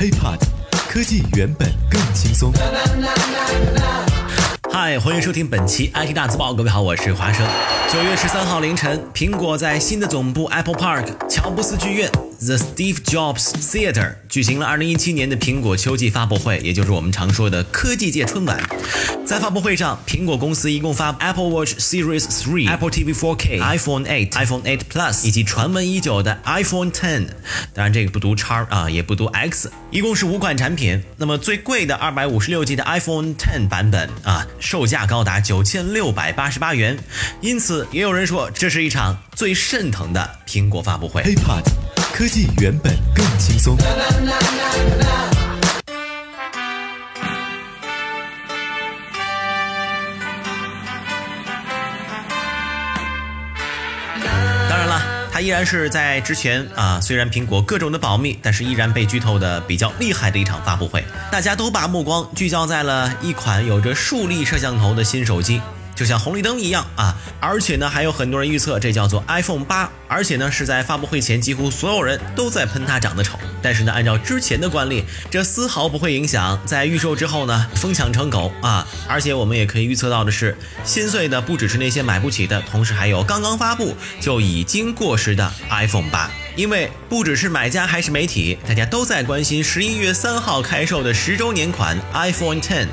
HiPod，科技原本更轻松。嗨，欢迎收听本期 IT 大字报。各位好，我是华生。九月十三号凌晨，苹果在新的总部 Apple Park 乔布斯剧院。The Steve Jobs Theater 举行了2017年的苹果秋季发布会，也就是我们常说的科技界春晚。在发布会上，苹果公司一共发 Apple Watch Series 3、Apple TV 4K、iPhone 8、iPhone 8 Plus 以及传闻已久的 iPhone 10。当然，这个不读叉啊，也不读 X，一共是五款产品。那么最贵的256 G 的 iPhone 10版本啊，售价高达9688元。因此，也有人说这是一场最肾疼的苹果发布会。科技原本更轻松。当然了，它依然是在之前啊，虽然苹果各种的保密，但是依然被剧透的比较厉害的一场发布会。大家都把目光聚焦在了一款有着竖立摄像头的新手机。就像红绿灯一样啊，而且呢，还有很多人预测这叫做 iPhone 八，而且呢，是在发布会前，几乎所有人都在喷它长得丑。但是呢，按照之前的惯例，这丝毫不会影响在预售之后呢疯抢成狗啊！而且我们也可以预测到的是，心碎的不只是那些买不起的，同时还有刚刚发布就已经过时的 iPhone 八。因为不只是买家还是媒体，大家都在关心十一月三号开售的十周年款 iPhone Ten。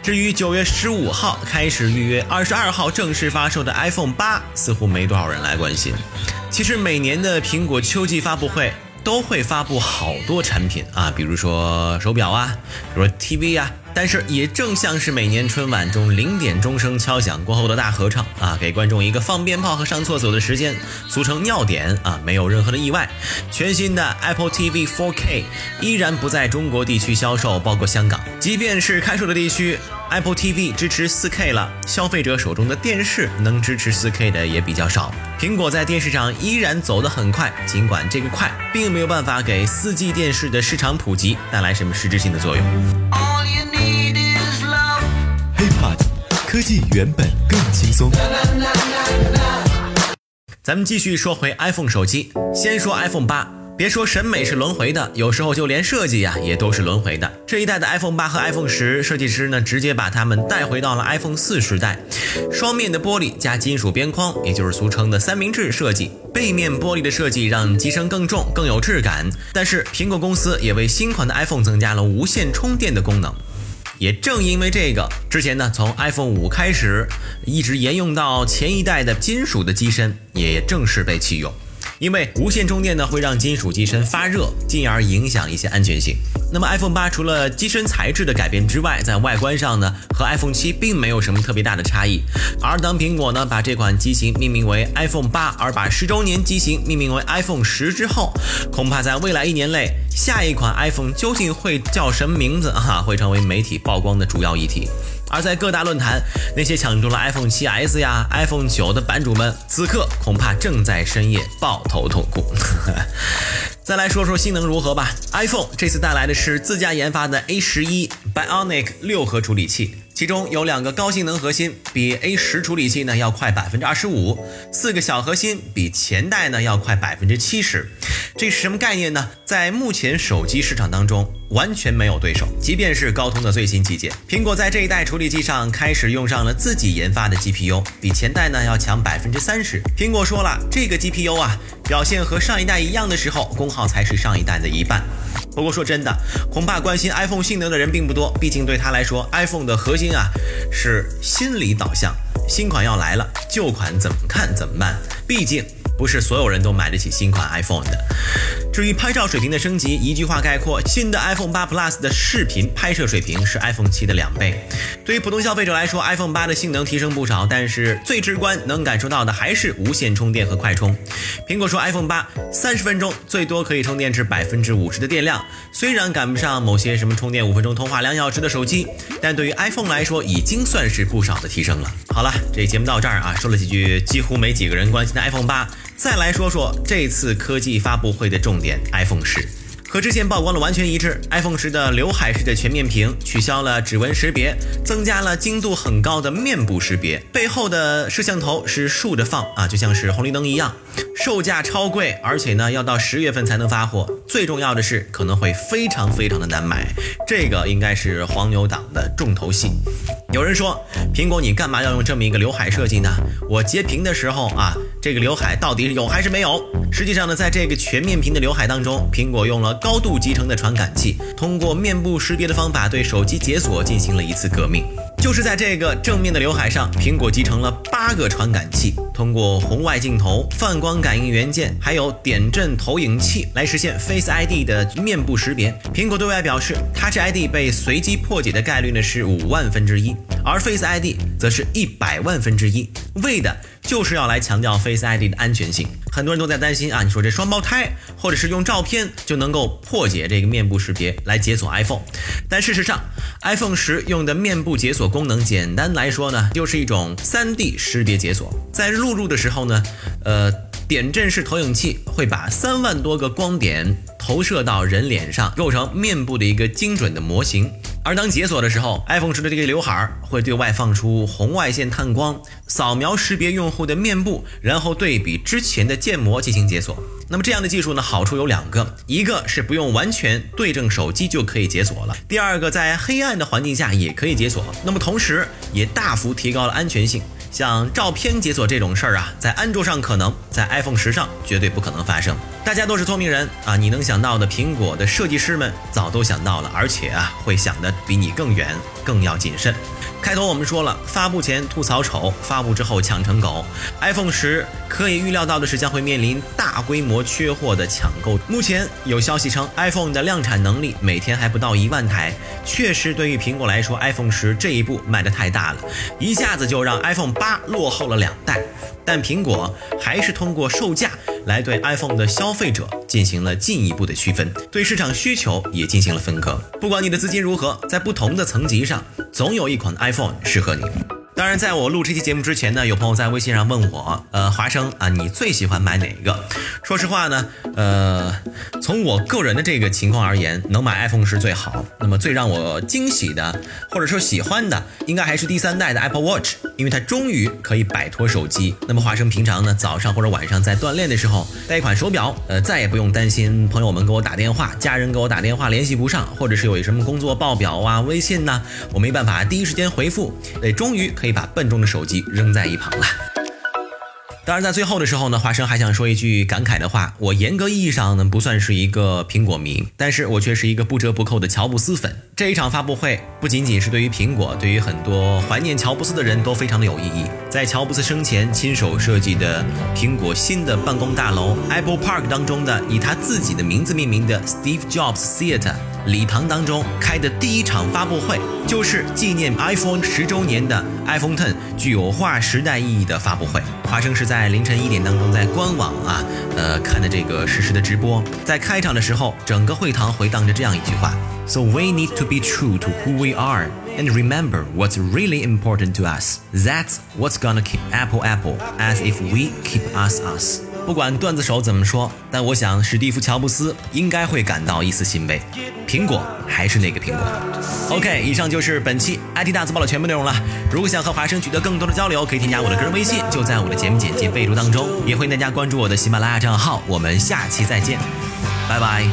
至于九月十五号开始预约，二十二号正式发售的 iPhone 八，似乎没多少人来关心。其实每年的苹果秋季发布会。都会发布好多产品啊，比如说手表啊，比如说 TV 啊。但是也正像是每年春晚中零点钟声敲响过后的大合唱啊，给观众一个放鞭炮和上厕所的时间，俗称尿点啊，没有任何的意外。全新的 Apple TV 4K 依然不在中国地区销售，包括香港。即便是开售的地区。Apple TV 支持 4K 了，消费者手中的电视能支持 4K 的也比较少。苹果在电视上依然走得很快，尽管这个快并没有办法给 4G 电视的市场普及带来什么实质性的作用。科技原本更轻松。咱们继续说回 iPhone 手机，先说 iPhone 八。别说审美是轮回的，有时候就连设计呀也都是轮回的。这一代的 iPhone 八和 iPhone 十，设计师呢直接把它们带回到了 iPhone 四时代。双面的玻璃加金属边框，也就是俗称的三明治设计。背面玻璃的设计让机身更重、更有质感。但是苹果公司也为新款的 iPhone 增加了无线充电的功能。也正因为这个，之前呢从 iPhone 五开始，一直沿用到前一代的金属的机身，也正式被弃用。因为无线充电呢会让金属机身发热，进而影响一些安全性。那么 iPhone 八除了机身材质的改变之外，在外观上呢和 iPhone 七并没有什么特别大的差异。而当苹果呢把这款机型命名为 iPhone 八，而把十周年机型命名为 iPhone 十之后，恐怕在未来一年内，下一款 iPhone 究竟会叫什么名字哈，会成为媒体曝光的主要议题。而在各大论坛，那些抢中了 iPhone 7s 呀、iPhone 9的版主们，此刻恐怕正在深夜抱头痛哭。再来说说性能如何吧。iPhone 这次带来的是自家研发的 A 十一 Bionic 六核处理器。其中有两个高性能核心，比 A 十处理器呢要快百分之二十五；四个小核心比前代呢要快百分之七十。这是什么概念呢？在目前手机市场当中完全没有对手。即便是高通的最新旗舰，苹果在这一代处理器上开始用上了自己研发的 GPU，比前代呢要强百分之三十。苹果说了，这个 GPU 啊，表现和上一代一样的时候，功耗才是上一代的一半。不过说真的，恐怕关心 iPhone 性能的人并不多。毕竟对他来说，iPhone 的核心啊是心理导向，新款要来了，旧款怎么看怎么办。毕竟。不是所有人都买得起新款 iPhone 的。至于拍照水平的升级，一句话概括：新的 iPhone 8 Plus 的视频拍摄水平是 iPhone 7的两倍。对于普通消费者来说，iPhone 8的性能提升不少，但是最直观能感受到的还是无线充电和快充。苹果说，iPhone 8三十分钟最多可以充电至百分之五十的电量，虽然赶不上某些什么充电五分钟通话两小时的手机，但对于 iPhone 来说已经算是不少的提升了。好了，这节目到这儿啊，说了几句几乎没几个人关心的 iPhone 8。再来说说这次科技发布会的重点，iPhone 十。和之前曝光的完全一致，iPhone 十的刘海式的全面屏取消了指纹识别，增加了精度很高的面部识别，背后的摄像头是竖着放啊，就像是红绿灯一样。售价超贵，而且呢要到十月份才能发货。最重要的是可能会非常非常的难买，这个应该是黄牛党的重头戏。有人说，苹果你干嘛要用这么一个刘海设计呢？我截屏的时候啊，这个刘海到底有还是没有？实际上呢，在这个全面屏的刘海当中，苹果用了高度集成的传感器，通过面部识别的方法对手机解锁进行了一次革命。就是在这个正面的刘海上，苹果集成了八个传感器，通过红外镜头、泛光感应元件，还有点阵投影器来实现 Face ID 的面部识别。苹果对外表示，Touch ID 被随机破解的概率呢是五万分之一，而 Face ID 则是一百万分之一，为的就是要来强调 Face ID 的安全性。很多人都在担心啊，你说这双胞胎，或者是用照片就能够破解这个面部识别来解锁 iPhone，但事实上，iPhone 十用的面部解锁功能，简单来说呢，就是一种 3D 识别解锁。在录入的时候呢，呃，点阵式投影器会把三万多个光点投射到人脸上，构成面部的一个精准的模型。而当解锁的时候，iPhone 十的这个刘海会对外放出红外线探光，扫描识别用户的面部，然后对比之前的建模进行解锁。那么这样的技术呢，好处有两个，一个是不用完全对正手机就可以解锁了，第二个在黑暗的环境下也可以解锁。那么同时也大幅提高了安全性。像照片解锁这种事儿啊，在安卓上可能，在 iPhone 十上绝对不可能发生。大家都是聪明人啊，你能想到的，苹果的设计师们早都想到了，而且啊，会想的比你更远，更要谨慎。开头我们说了，发布前吐槽丑，发布之后抢成狗。iPhone 十可以预料到的是，将会面临大规模缺货的抢购。目前有消息称，iPhone 的量产能力每天还不到一万台。确实，对于苹果来说，iPhone 十这一步迈得太大了，一下子就让 iPhone 八落后了两代。但苹果还是通过售价来对 iPhone 的消费者进行了进一步的区分，对市场需求也进行了分割。不管你的资金如何，在不同的层级上，总有一款 iPhone 适合你。当然，在我录这期节目之前呢，有朋友在微信上问我，呃，华生啊，你最喜欢买哪一个？说实话呢，呃，从我个人的这个情况而言，能买 iPhone 是最好。那么最让我惊喜的，或者说喜欢的，应该还是第三代的 Apple Watch，因为它终于可以摆脱手机。那么华生平常呢，早上或者晚上在锻炼的时候带一款手表，呃，再也不用担心朋友们给我打电话，家人给我打电话联系不上，或者是有什么工作报表啊、微信呐，我没办法第一时间回复，对，终于可以。把笨重的手机扔在一旁了。当然，在最后的时候呢，华生还想说一句感慨的话。我严格意义上呢不算是一个苹果迷，但是我却是一个不折不扣的乔布斯粉。这一场发布会不仅仅是对于苹果，对于很多怀念乔布斯的人都非常的有意义。在乔布斯生前亲手设计的苹果新的办公大楼 Apple Park 当中的以他自己的名字命名的 Steve Jobs Theater 礼堂当中开的第一场发布会，就是纪念 iPhone 十周年的 iPhone Ten 具有划时代意义的发布会。华生是在凌晨一点当中在官网啊，呃看的这个实时的直播。在开场的时候，整个会堂回荡着这样一句话：So we need to be true to who we are and remember what's really important to us. That's what's gonna keep Apple Apple as if we keep us us. 不管段子手怎么说，但我想史蒂夫·乔布斯应该会感到一丝欣慰。苹果还是那个苹果。OK，以上就是本期 IT 大字报的全部内容了。如果想和华生取得更多的交流，可以添加我的个人微信，就在我的节目简介备注当中。也欢迎大家关注我的喜马拉雅账号。我们下期再见，拜拜。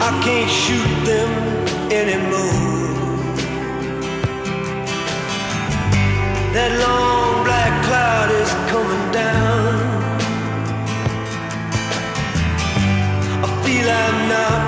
I can't shoot them anymore. That long black cloud is coming down. I feel I'm door.